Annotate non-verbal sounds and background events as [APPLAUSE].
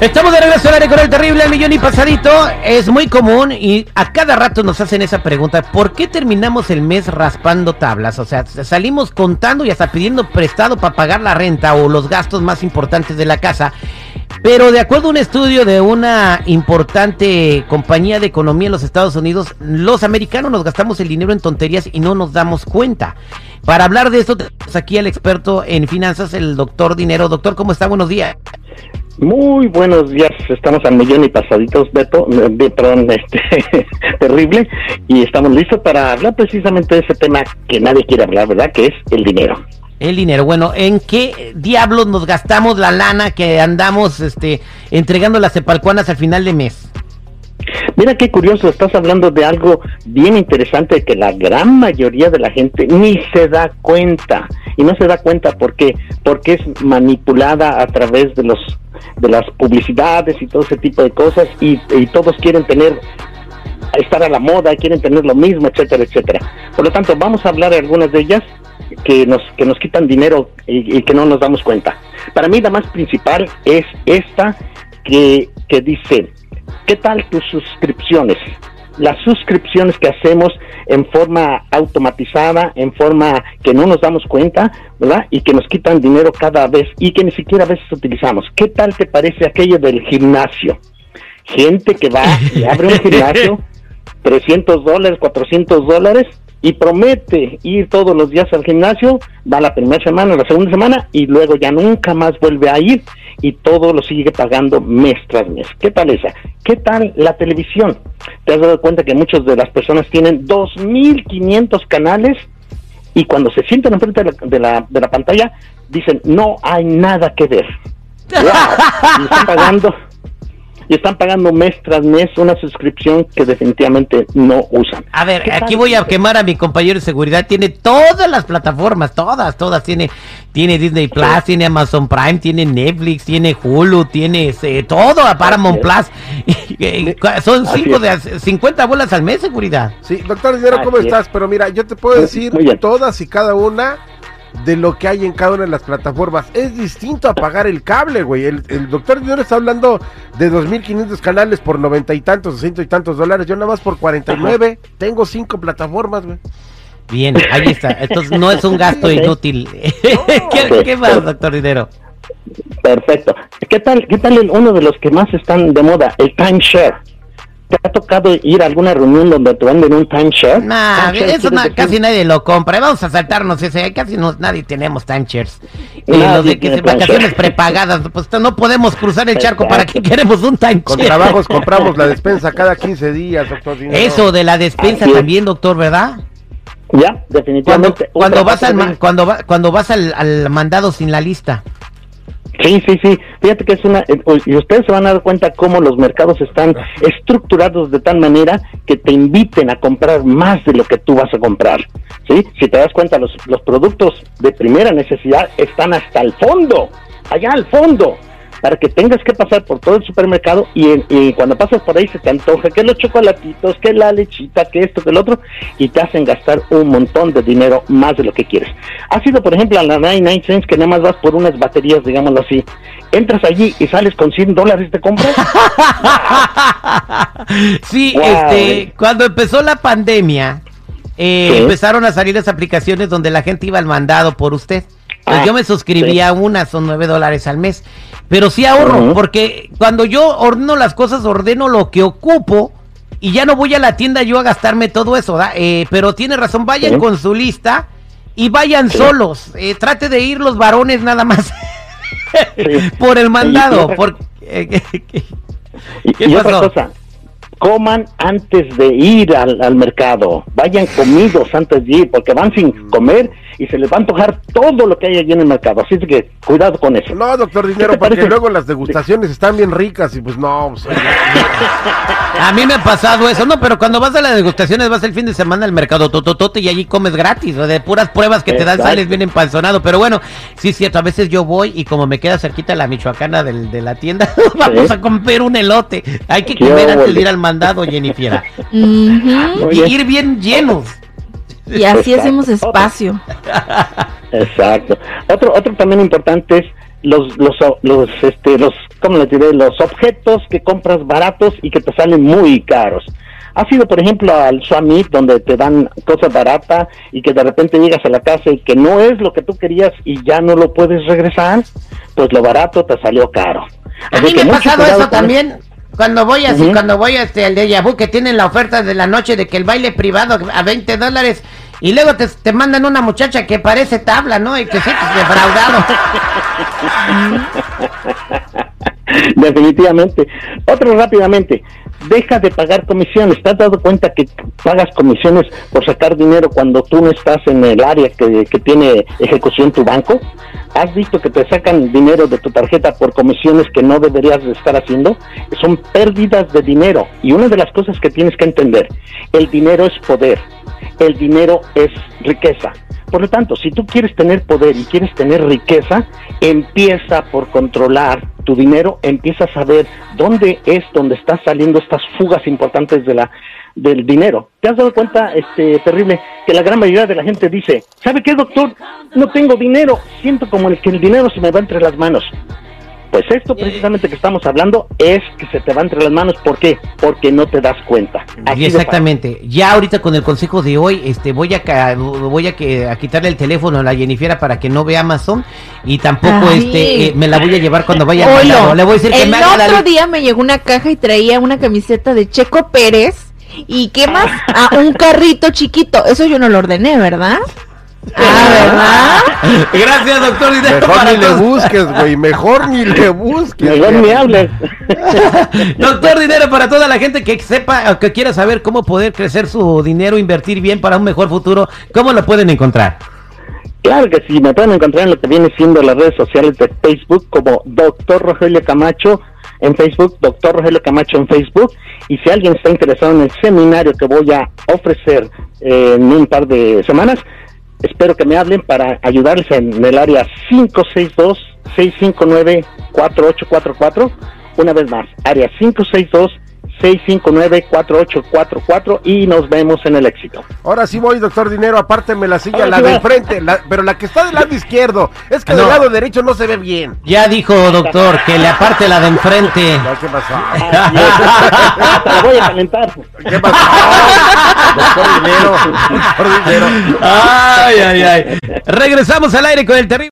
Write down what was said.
Estamos de regreso al área con el terrible millón y pasadito. Es muy común y a cada rato nos hacen esa pregunta. ¿Por qué terminamos el mes raspando tablas? O sea, salimos contando y hasta pidiendo prestado para pagar la renta o los gastos más importantes de la casa. Pero de acuerdo a un estudio de una importante compañía de economía en los Estados Unidos, los americanos nos gastamos el dinero en tonterías y no nos damos cuenta. Para hablar de esto, tenemos aquí al experto en finanzas, el doctor Dinero. Doctor, ¿cómo está? Buenos días. Muy buenos días, estamos al millón y pasaditos, Beto, de, perdón, [LAUGHS] este, terrible, y estamos listos para hablar precisamente de ese tema que nadie quiere hablar, ¿verdad? Que es el dinero. El dinero, bueno, ¿en qué diablos nos gastamos la lana que andamos este, entregando las cepalcuanas al final de mes? Mira qué curioso, estás hablando de algo bien interesante que la gran mayoría de la gente ni se da cuenta. Y no se da cuenta por qué, porque es manipulada a través de los de las publicidades y todo ese tipo de cosas y, y todos quieren tener estar a la moda, quieren tener lo mismo, etcétera, etcétera. Por lo tanto, vamos a hablar de algunas de ellas que nos, que nos quitan dinero y, que no nos damos cuenta. Para mí la más principal es esta que, que dice, ¿qué tal tus suscripciones? Las suscripciones que hacemos en forma automatizada, en forma que no nos damos cuenta, ¿verdad? Y que nos quitan dinero cada vez y que ni siquiera a veces utilizamos. ¿Qué tal te parece aquello del gimnasio? Gente que va y abre un gimnasio, [LAUGHS] 300 dólares, 400 dólares, y promete ir todos los días al gimnasio, va la primera semana, la segunda semana y luego ya nunca más vuelve a ir y todo lo sigue pagando mes tras mes. ¿Qué tal esa? ¿Qué tal la televisión? ¿Te has dado cuenta que muchas de las personas tienen 2.500 canales y cuando se sientan enfrente de la, de la, de la pantalla dicen no hay nada que ver? [LAUGHS] Y están pagando y están pagando mes tras mes una suscripción que definitivamente no usan. A ver, aquí voy a quemar a mi compañero de seguridad. Tiene todas las plataformas, todas, todas. Tiene, tiene Disney Plus, tiene Amazon Prime, tiene Netflix, tiene Hulu, tiene eh, todo a Paramount Plus. [LAUGHS] Son cinco de 50 bolas al mes, seguridad. Sí, doctor Dinero, ¿cómo estás? Pero mira, yo te puedo decir todas y cada una de lo que hay en cada una de las plataformas. Es distinto a pagar el cable, güey. El, doctor Dinero está hablando de 2.500 canales por noventa y tantos, ciento y tantos dólares. Yo nada más por 49 tengo cinco plataformas, güey. Bien, ahí está. Entonces no es un gasto [LAUGHS] inútil. [LAUGHS] [LAUGHS] ¿Qué, más, doctor Dinero? Perfecto. ¿Qué tal, qué tal uno de los que más están de moda? El timeshare. ¿Te ha tocado ir a alguna reunión donde te venden un timeshare? Nah, eso casi nadie lo compra. Vamos a saltarnos ese. Casi no, nadie tenemos timeshares. Y los de que vacaciones prepagadas, pues no podemos cruzar el charco. ¿Para qué queremos un timeshare? Con trabajos compramos la [LAUGHS] despensa cada 15 días, doctor. Eso de la despensa también, doctor, ¿verdad? Ya, definitivamente. Cuando, vas al, cuando, cuando vas al mandado sin la lista. Sí, sí, sí. Fíjate que es una. Eh, y ustedes se van a dar cuenta cómo los mercados están estructurados de tal manera que te inviten a comprar más de lo que tú vas a comprar. ¿Sí? Si te das cuenta, los, los productos de primera necesidad están hasta el fondo, allá al fondo para que tengas que pasar por todo el supermercado y, cuando pasas por ahí se te antoja que los chocolatitos, que la lechita, que esto, que el otro, y te hacen gastar un montón de dinero más de lo que quieres. Ha sido, por ejemplo, a la 99 cents que nada más vas por unas baterías, digámoslo así. Entras allí y sales con 100 dólares de compra. [LAUGHS] sí, este, cuando empezó la pandemia, eh, empezaron a salir las aplicaciones donde la gente iba al mandado por usted. Pues yo me suscribía a una, son nueve dólares al mes. Pero sí ahorro, porque cuando yo ordeno las cosas, ordeno lo que ocupo y ya no voy a la tienda yo a gastarme todo eso, eh, pero tiene razón, vayan con su lista y vayan solos. Eh, trate de ir los varones nada más [LAUGHS] por el mandado. Por, eh, [LAUGHS] y, otra cosa, coman antes de ir al, al, mercado, vayan comidos antes de ir, porque van sin comer y se les va a antojar todo lo que hay allí en el mercado. Así que cuidado con eso. No, doctor Dinero, porque luego las degustaciones están bien ricas y pues no. Pues, [LAUGHS] a mí me ha pasado eso, no, pero cuando vas a las degustaciones vas el fin de semana al mercado tototote y allí comes gratis, de puras pruebas que te dan sales bien empanzonado. Pero bueno, sí es cierto, a veces yo voy y como me queda cerquita la michoacana del, de la tienda, [LAUGHS] vamos a comer un elote. Hay que comer antes de ir al mandado, Jennifer. [LAUGHS] Y ir bien llenos. Y así hacemos espacio. Exacto. Otro, otro también importante es los, los, los, este, los, ¿cómo les diré? Los objetos que compras baratos y que te salen muy caros. Ha sido, por ejemplo, al Swami, donde te dan cosas baratas y que de repente llegas a la casa y que no es lo que tú querías y ya no lo puedes regresar, pues lo barato te salió caro. A mí me ha pasado eso también. Cuando voy así, cuando voy este, al de Yabu, que tienen la oferta de la noche de que el baile privado a 20 dólares y luego te, te, mandan una muchacha que parece tabla, ¿no? Y que sí, defraudado. [LAUGHS] Definitivamente. Otro rápidamente. Deja de pagar comisiones. ¿Te has dado cuenta que pagas comisiones por sacar dinero cuando tú no estás en el área que, que tiene ejecución tu banco? ¿Has visto que te sacan dinero de tu tarjeta por comisiones que no deberías de estar haciendo? Son pérdidas de dinero. Y una de las cosas que tienes que entender, el dinero es poder el dinero es riqueza. Por lo tanto, si tú quieres tener poder y quieres tener riqueza, empieza por controlar tu dinero, empieza a saber dónde es donde están saliendo estas fugas importantes de la del dinero. ¿Te has dado cuenta, este terrible, que la gran mayoría de la gente dice, ¿sabe qué, doctor? No tengo dinero, siento como el que el dinero se me va entre las manos. Pues esto precisamente que estamos hablando es que se te va entre las manos. ¿Por qué? Porque no te das cuenta. exactamente. Ya ahorita con el consejo de hoy, este, voy a voy a, que, a quitarle el teléfono a la Jennifer para que no vea Amazon y tampoco este eh, me la voy a llevar cuando vaya a Le voy a decir que el otro día me llegó una caja y traía una camiseta de Checo Pérez y qué más, [LAUGHS] a un carrito chiquito. Eso yo no lo ordené, ¿verdad? Ah, ¿verdad? Gracias, doctor Dinero. Mejor ni le busques, güey. Mejor ni le [LAUGHS] busques. Mejor ni hables. [LAUGHS] doctor Dinero, para toda la gente que sepa o que quiera saber cómo poder crecer su dinero, invertir bien para un mejor futuro, ¿cómo lo pueden encontrar? Claro que sí, me pueden encontrar en lo que viene siendo las redes sociales de Facebook como Doctor Rogelio Camacho en Facebook, Doctor Rogelio Camacho en Facebook. Y si alguien está interesado en el seminario que voy a ofrecer eh, en un par de semanas, espero que me hablen para ayudarles en el área 562-659-4844. Una vez más, área 562 659-4844 y nos vemos en el éxito. Ahora sí voy, doctor Dinero, apárteme la silla, la de enfrente, pero la que está del lado izquierdo. Es que del lado derecho no se ve bien. Ya dijo, doctor, que le aparte la de enfrente. [LAUGHS] ¿Qué pasó? [LAUGHS] la voy a calentar. ¿Qué pasó? doctor Dinero, doctor Dinero. Ay, ay, ay. Regresamos al aire con el terrible.